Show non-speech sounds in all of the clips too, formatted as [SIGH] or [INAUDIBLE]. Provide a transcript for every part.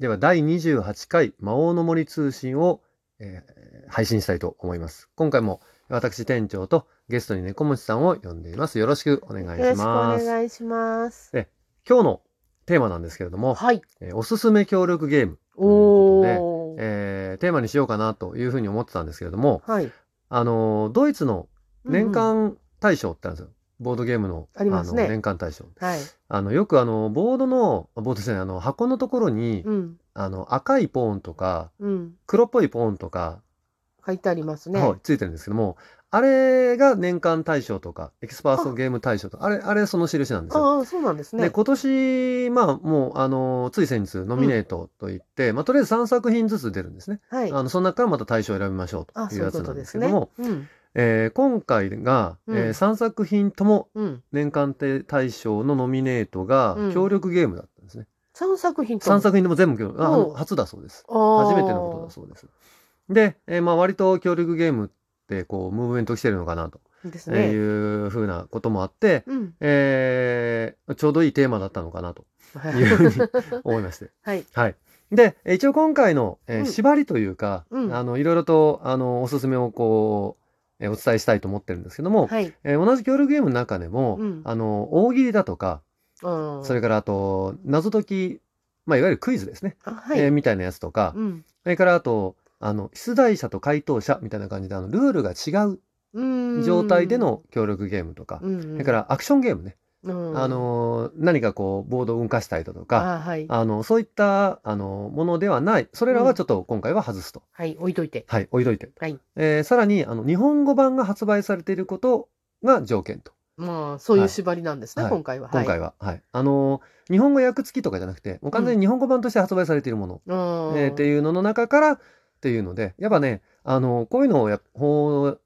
では第28回魔王の森通信を、えー配信したいと思います。今回も私店長とゲストに猫虫さんを呼んでいます。よろしくお願いしよろしくおます。願いします。今日のテーマなんですけれども、はい。えーおすすめ協力ゲームというおことで、ー。えーテーマにしようかなというふうに思ってたんですけれども、はい。あのードイツの年うんうん間大賞ってあるんですよ。ボードゲームのありますねの年間大賞。はい。あのよくあのボードのボードじゃないあの箱のところに、うん。あの赤いポーンとかうん。黒っぽいポーンとか、書いてありますね。はい、ついてるんですけどもあれが年間大賞とかエキスパートゲーム大賞とかあれあれその印なんですよ。ああ、そうなんですね。で今年まあもうあのつい先日ノミネートといって、まあ、とりあえず3作品ずつ出るんですね。はい。あのその中からまた大賞を選びましょうあ、というやつなんでとです。けども、うん。えー今回が、うんえ3作品ともうん。年間大賞のノミネートがうん協力ゲームだったんですね。三作品とも？3作品でも全部ああの初だそうです。初めてのことだそうです。で、えーまあ割と協力ゲームってこうムーブメントしてるのかなとですいね。うふうなこともあって、うん。えーちょうどいいテーマだったのかなというふうに [LAUGHS] 思いまして。はい。はい。で、えー一応今回の、えーうん縛りというか、うんあの、いろいろと、あの、おすすめをこう、えーお伝えしたいと思ってるんですけども、はい。えー同じ協力ゲームの中でも、うんあの、大喜利だとか、うんそれからあと、謎解き、まあ、いわゆるクイズですね。あはい。えーみたいなやつとか、うん。それからあと、あの、出題者と回答者みたいな感じで、あの、ルールが違う状態で、の協力ゲームとか、うん。それからアクションゲームね。うん、あのー、何かこう、ボードを動かしたりだとか、あはい。あの、そういった、あの、ものではない。それらはちょっと今回は外すと。はい。置いといて。はい、置いといて。はい。えーさらに、あの、日本語版が発売されていることが条件と。まあ、そういう縛りなんですね、はい今回は。今回は。はい。あのー、日本語訳付きとかじゃなくて、もう完全に日本語版として発売されているもの、は。えーっていうのの中からっていうので、やっぱね、あのーこういうのをや放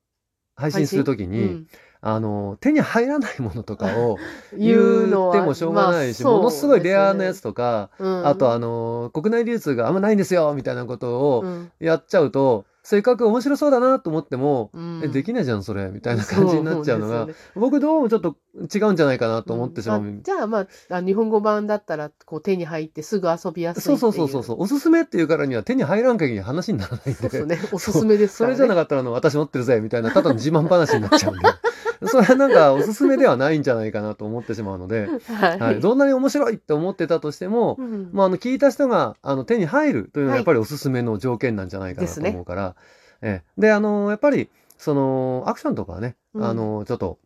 配信するときに、うんあのー手に入らないものとかを [LAUGHS] 言ってもしょうがないし、まあものすごいレアなやつとか、あとあのー国内流通があんまないんですよみたいなことをうん。やっちゃうと、せっかく面白そうだなと思っても、うん。えできないじゃんそれみたいな感じになっちゃうのが僕どうもちょっと違うんじゃないかなと思ってしまう、じゃあまああ日本語版だったらこう手に入ってすぐ遊びやすいそうそうそうそうそうおすすめっていうからには手に入らん限り話にならないんで。そうね。おすすめですそれじゃなかったらあの私持ってるぜみたいなただの自慢話になっちゃうんで [LAUGHS] それはなんかおすすめではないんじゃないかなと思ってしまうので、[LAUGHS] はい、はい、どんなに面白いって思ってたとしても、うんまあ、あの聞いた人があの手に入るというのははい。やっぱりおすすめの条件なんじゃないかなと思うから、ええ。であのやっぱりそのアクションとかはね、うん。あのちょっと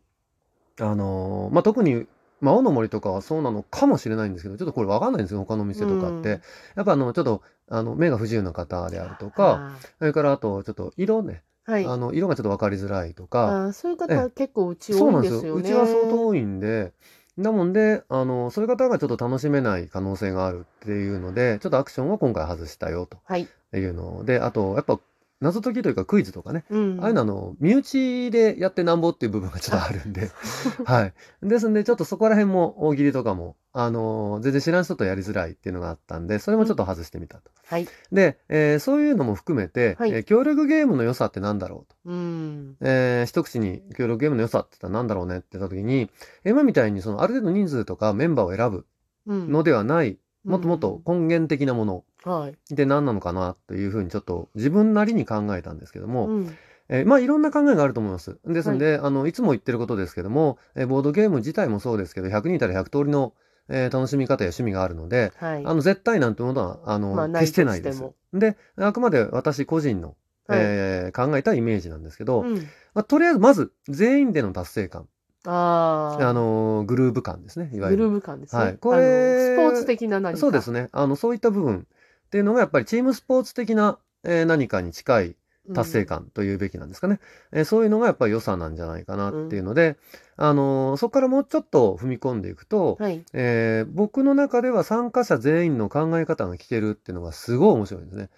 あの、まあ、特に魔王の森とかはそうなのかもしれないんですけどちょっとこれ分かんないんですよ他の店とかって、うん。やっぱあのちょっとあの目が不自由な方であるとかそれからあとちょっと色ね、はい。あの色がちょっと分かりづらいとか、あそういうえ方結構うち多そうないんですすよね。うちは相当多いんで、なもんで、あの、そういう方がちょっと楽しめない可能性があるっていうので、ちょっとアクションを今回外したよとはい、いうので、あと、やっぱ、謎解きというかクイズとかね、うん、ああいうのあの、身内でやってなんぼっていう部分がちょっとあるんで、[LAUGHS] はい。ですんで、ちょっとそこら辺も大喜利とかも、あの、全然知らん人とやりづらいっていうのがあったんで、それもちょっと外してみたと。はい。で、えーそういうのも含めて、はい。えー協力ゲームの良さってなんだろうと。うん。えー一口に協力ゲームの良さって言ったら何だろうねって言った時に、今みたいにそのある程度人数とかメンバーを選ぶうん。のではない、もっともっと根源的なものはい、で何なのかなというふうにちょっと自分なりに考えたんですけども、うん。えーまあいろんな考えがあると思います。ですので、あの、いつも言ってることですけども、えーボードゲーム自体もそうですけど、100人いたら100通りの、えー楽しみ方や趣味があるので、はい。あの、絶対なんてものは、あの、まあ決してないです。で、あくまで私個人の、はい。えー考えたイメージなんですけど、うん、まあ、とりあえずまず全員での達成感、あー。あのーグルーヴ感ですねいわゆる。グルーヴ感ですね、はい。これスポーツ的な何か。そうですね。あのそういった部分っていうのがやっぱりチームスポーツ的な、えー何かに近い達成感というべきなんですかね、えーそういうのがやっぱり良さなんじゃないかなっていうので、あのーそこからもうちょっと踏み込んでいくと、うんはい。えー僕の中では参加者全員の考え方が聞けるっていうのがすごい面白いんですね。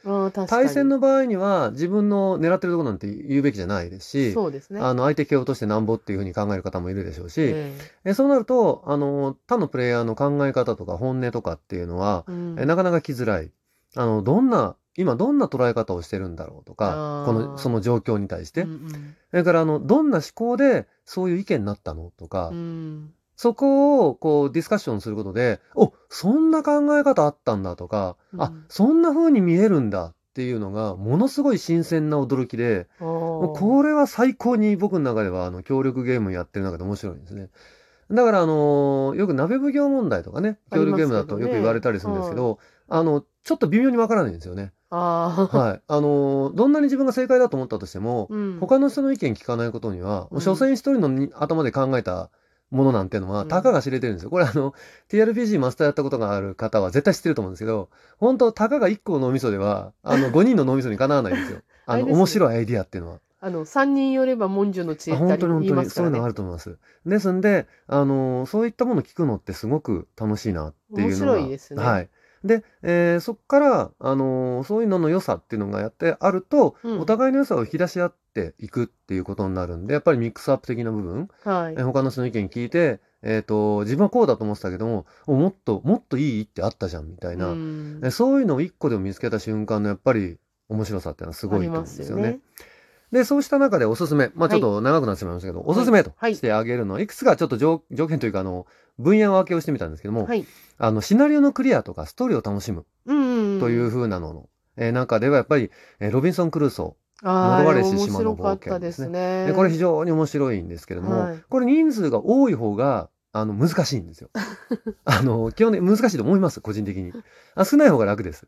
対戦の場合には自分の狙ってるところなんて言うべきじゃないですし、そうですね。あの相手蹴落としてなんぼっていうふうに考える方もいるでしょうし、ええ。そうなるとあの他のプレイヤーの考え方とか本音とかっていうのは、えうん。えなかなか来づらいあのどんな今どんな捉え方をしてるんだろうとかこのその状況に対して、うんそれからあのどんな思考でそういう意見になったのとか、うん。うんそこをこうディスカッションすることで、お、そんな考え方あったんだとか、あうん、そんな風に見えるんだっていうのが、ものすごい新鮮な驚きで、これは最高に僕の中では、あの、協力ゲームやってる中で面白いんですね。だから、あのーよく鍋奉行問題とかね、協力ゲームだとよく言われたりするんですけど、あの、ちょっと微妙にわからないんですよね。ああ、はい。あのーどんなに自分が正解だと思ったとしても、うん他の人の意見聞かないことには、もう所詮一人のに頭で考えたものなんてのは、うんたかが知れてるんですよ。これあの、TRPG マスターやったことがある方は絶対知ってると思うんですけど、本当たかが1個の脳みそでは、あの、5人の脳みそにかなわないんですよ。[LAUGHS] あの、面白いアイディアっていうのは。あの、三人寄れば文殊の知恵あってありますからねにそういうのがあ。ると思います。ですんで、あのーそういったものを聞くのってすごく楽しいなっていうのが。面白いですねはい。で、えーそこから、あのーそういうのの良さっていうのがやってあると、うんお互いの良さを引き出し合っていくっていうことになるんで、やっぱりミックスアップ的な部分、はいえ。他の人の意見聞いて、えっ、と、自分はこうだと思ってたけども、おもっと、もっといいってあったじゃんみたいな、うんえそういうのを一個でも見つけた瞬間のやっぱり面白さっていうのはすごいと思うんですよね。で、そうした中でおすすめ。まあちょっと長くなってしまいましたけど、おすすめとはいしてあげるのは、いくつかちょっと条条件というか、あの、分野分けをしてみたんですけども、はい。あの、シナリオのクリアとかストーリーを楽しむうん。という風なのの、えー中ではやっぱり、えーロビンソン・クルーソあー、呪われし面島の冒険です。ね。でこれ非常に面白いんですけれども、はいこれ人数が多い方が、あの、難しいんですよ。[LAUGHS] あの、基本的に難しいと思います、個人的に。あ少ない方が楽です。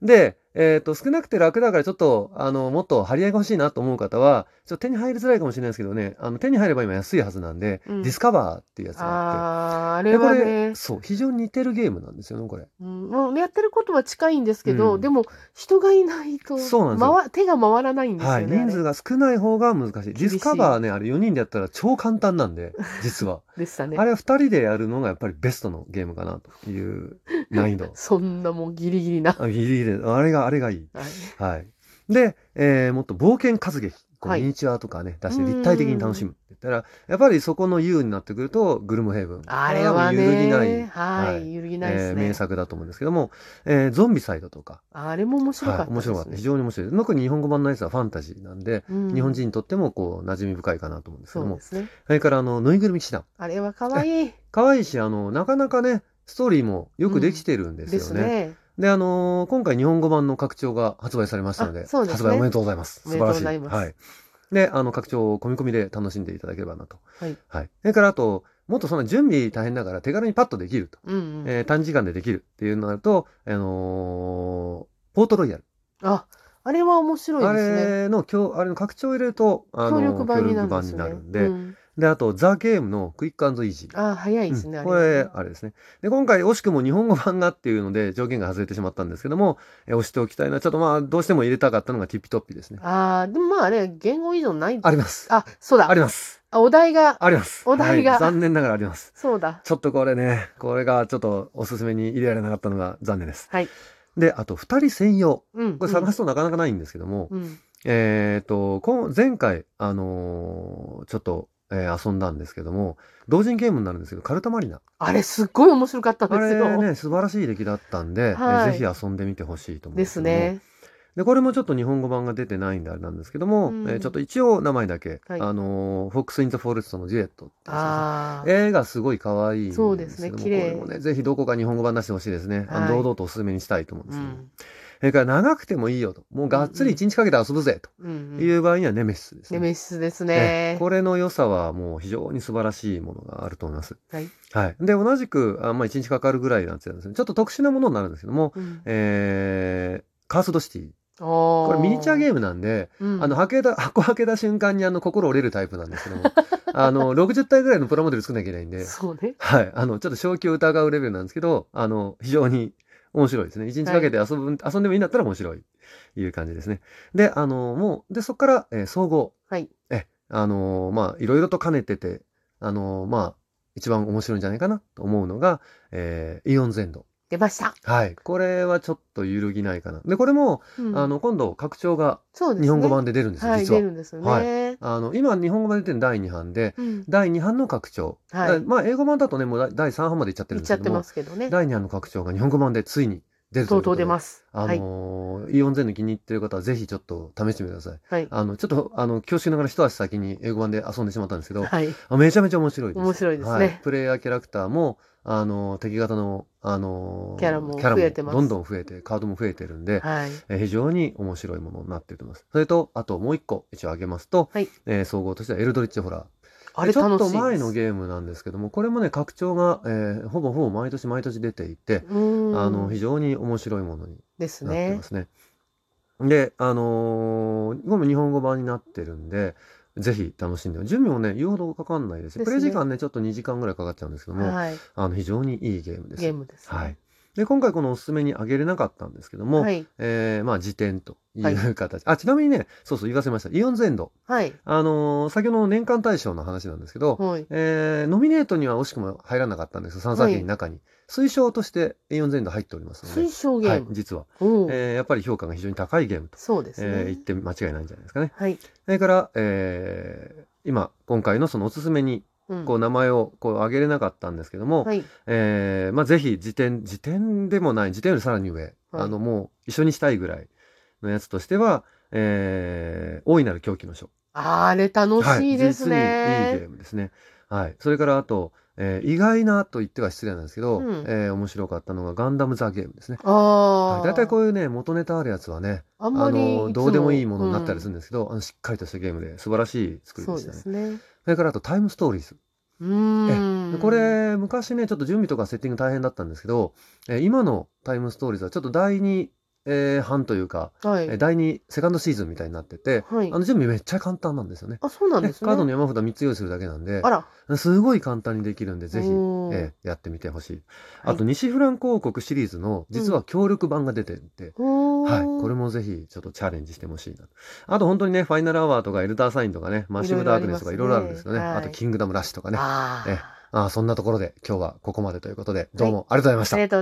で、えっ、と、少なくて楽だからちょっと、あの、もっと張り合いが欲しいなと思う方は、ちょっと手に入りづらいかもしれないですけどね、あの、手に入れば今安いはずなんで、うんディスカバーっていうやつがあって、あー、あれはねれ、、そう、非常に似てるゲームなんですよね、これ。うん、もうやってることは近いんですけど、うんでも人がいないとそうなんですよ回手が回らないんですよはね。い、人数が少ない方が難しい。ディスカバーね、あれ4人でやったら超簡単なんで、実は。でしたね。あれは2人でやるのがやっぱりベストのゲームかなという難易度。[LAUGHS] そんなもうギリギリな。あギリギリで、あれが、あれがいい。はいはい。で、えーもっと冒険活劇。こうはいミニチュアとかね、出して立体的に楽しむって言ったら、やっぱりそこの優になってくると、グルムヘイブン。あれは揺るぎない、ね、はい、はい揺るぎないですね。えー名作だと思うんですけども、えーゾンビサイドとか、あれも面白かったはい、面白かった。非ですね。常に面白い。特に日本語版のやつはファンタジーなんで、うん日本人にとってもこう、馴染み深いかなと思うんですけどもそれからあの、ぬいぐるみ騎士団。あれは可愛い [LAUGHS] 可愛いし、あの、なかなかね、ストーリーもよくできてるんですですよね。ね。で、あのー今回日本語版の拡張が発売されましたので、あそうですね発売おめでとうございます。おめでとうご素晴らしい。ざいますはい。で、あの、拡張を込み込みで楽しんでいただければなと。はい。はい。それからあと、もっとその準備大変だから手軽にパッとできると。うんうん。えー短時間でできるっていうのがあると、あのーポートロイヤル。あ、あれは面白あいですね。れの、今日、あれの拡張を入れると、あの協力版になるん協ですよね。力版になるんで、うんで、あと、ザ・ゲームのクイックイージー。あ、早いですね、うんこれ、あれですね。で、今回、惜しくも日本語版がっていうので、条件が外れてしまったんですけども、え押しておきたいのは、ちょっとまあ、どうしても入れたかったのがティッピトッピですね。ああ、でもまああれ、言語依存ない。あります。あ、そうだ。あります。あお題が、あります。お題がはい残念ながらあります。そうだ。ちょっとこれね、これがちょっとおすすめに入れられなかったのが残念です。はい。で、あと、二人専用。うん。これ探すとなかなかないんですけども、うん。えっ、と、こん前回、あのーちょっと、えー遊んだんですけども、同人ゲームになるんですけど、カルタマリナ。あれ、すっごい面白かったんあですよ。れね、素晴らしい出来だったんで、はいえーぜひ遊んでみてほしいと思うんでですね。で、これもちょっと日本語版が出てないんであれなんですけども、うんえーちょっと一応名前だけ、はいあのー Fox in the Forest の Duet ってねああ。絵がすごい可愛いんですけどもそうですねこれもね、ぜひどこか日本語版出してほしいですね。はい堂々とお勧めにしたいと思うんですけど、うん。それから長くてもいいよと。もうがっつり1日かけて遊ぶぜとうん。いう場合にはネメシスですね。ネメシスですえね。これの良さはもう非常に素晴らしいものがあると思います。はい。はい。で、同じく、あまあ1日かかるぐらいなんですけどちょっと特殊なものになるんですけども、うんえー、カーストシティ。ここれミニチュアゲーム。ムなんで、うんあの、開けた、[LAUGHS] 箱開けた瞬間にあの、心折れるタイプなんですけども、[LAUGHS] あの、60体ぐらいのプラモデル作んなきゃいけないんで、そうね。はい。あの、ちょっと正気を疑うレベルなんですけど、あの、非常に面白いですね。一日かけて遊ぶ、遊んでもいいんだったら面白い。いう感じですね。で、あの、もう、で、そこから、えー総合。はい。え、あの、まあ、いろいろと兼ねてて、あの、まあ、一番面白いんじゃないかなと思うのが、えーイオンゼンド。出ました。はい。これはちょっと揺るぎないかな。で、これも、うんあの、今度、拡張が。日本語版で出るんですよ、はい、実は出。るんですよね。あの、今、日本語版で出てるの第2版で、うん。第2版の拡張。はいまあ、英語版だとね、もう第第3版までいっちゃってるんですけども言っちゃってま、すけどね。第2版の拡張が日本語版でついに出るということで。とうとう出ます。あはい。のーイオンゼンの気に入ってる方はぜひちょっと試してみてください。はい。あの、ちょっと、あの、恐縮ながら一足先に英語版で遊んでしまったんですけど、はい。あめちゃめちゃ面白いです。面白いですねはいプレイヤーキャラクターも、あの、敵型の、あの、キャラも増えてますどんどん増えて、カードも増えてるんで、はい。えー非常に面白いものになっていると思います。それと、あともう一個一応挙げますと、はいえー総合としてはエルドリッチホラー。あれちょっと。前のゲームなんですけども、これもね、拡張が、えーほぼほぼ毎年毎年出ていて。あの、非常に面白いものにですねなってま。すね。で、あのーこれも日本語版になってるんで、ぜひ楽しんで。準備もね、言うほどかかんないです。ねプレイ時間ね、ちょっと2時間ぐらいかかっちゃうんですけども、はい。あの、非常にいいゲームです。ゲームですね。はい。で、今回このおすすめにあげれなかったんですけども、はい。えーまあ、辞典といはう形。あ、ちなみにね、そうそう言わせました。イオンゼンド。はい。あのー先ほどの年間大賞の話なんですけど、はい。えーノミネートには惜しくも入らなかったんですよ、3作品の中に。推奨としてイオンゼンド入っておりますので推、奨ゲはいーム。、実は、おーえーやっぱり評価が非常に高いゲームと、そうですえー言っね。て間違いないんじゃないですかね。はい。それから、えー今、今回のそのおすすめに、うんこう名前をこう挙げれなかったんですけども、はい。えーまあ、ぜひ辞典、辞典でもない、辞典よりさらに上、あの、もう一緒にしたいぐらいのやつとしては、えー大いなる狂気の書。あれ楽しいですはい、実にいいゲね。ームですね。はい。それから、あと、えー意外なと言っては失礼なんですけど、うんえー面白かったのがガンダム・ザ・ゲームですね。ああ。はい、大体こういうね、元ネタあるやつはね、あの、どうでもいいものになったりするんですけど、あのしっかりとしたゲームで素晴らしい作りそうでしたね。ですね。それからあとタイムストーリーズ。うーん。でこ、れ、昔ね、ちょっと準備とかセッティング大変だったんですけど、えー今のタイムストーリーズはちょっと第2、えー版というか、はい。えー第2、セカンドシーズンみたいになってて、はいあ。の準備めっちゃ簡単なんですよね。あ、そうなんですね。カードの山札3つ用意するだけなんであ、ら。すごい簡単にできるんで、ぜひ、えーやってみてほしい。はいあと、西フランク王国シリーズの、実は協力版が出てて、おーはい。これもぜひ、ちょっとチャレンジしてほしいな。あと、本当にね、ファイナルアワーとか、エルダーサインとかね、マッシブダークネスとかいいろいろあるんですよね。ねはいあと、キングダムラッシュとかね。あーえあーそんなところで、今日はここまでということで、どうもありがとうございましたあり。がとうござい。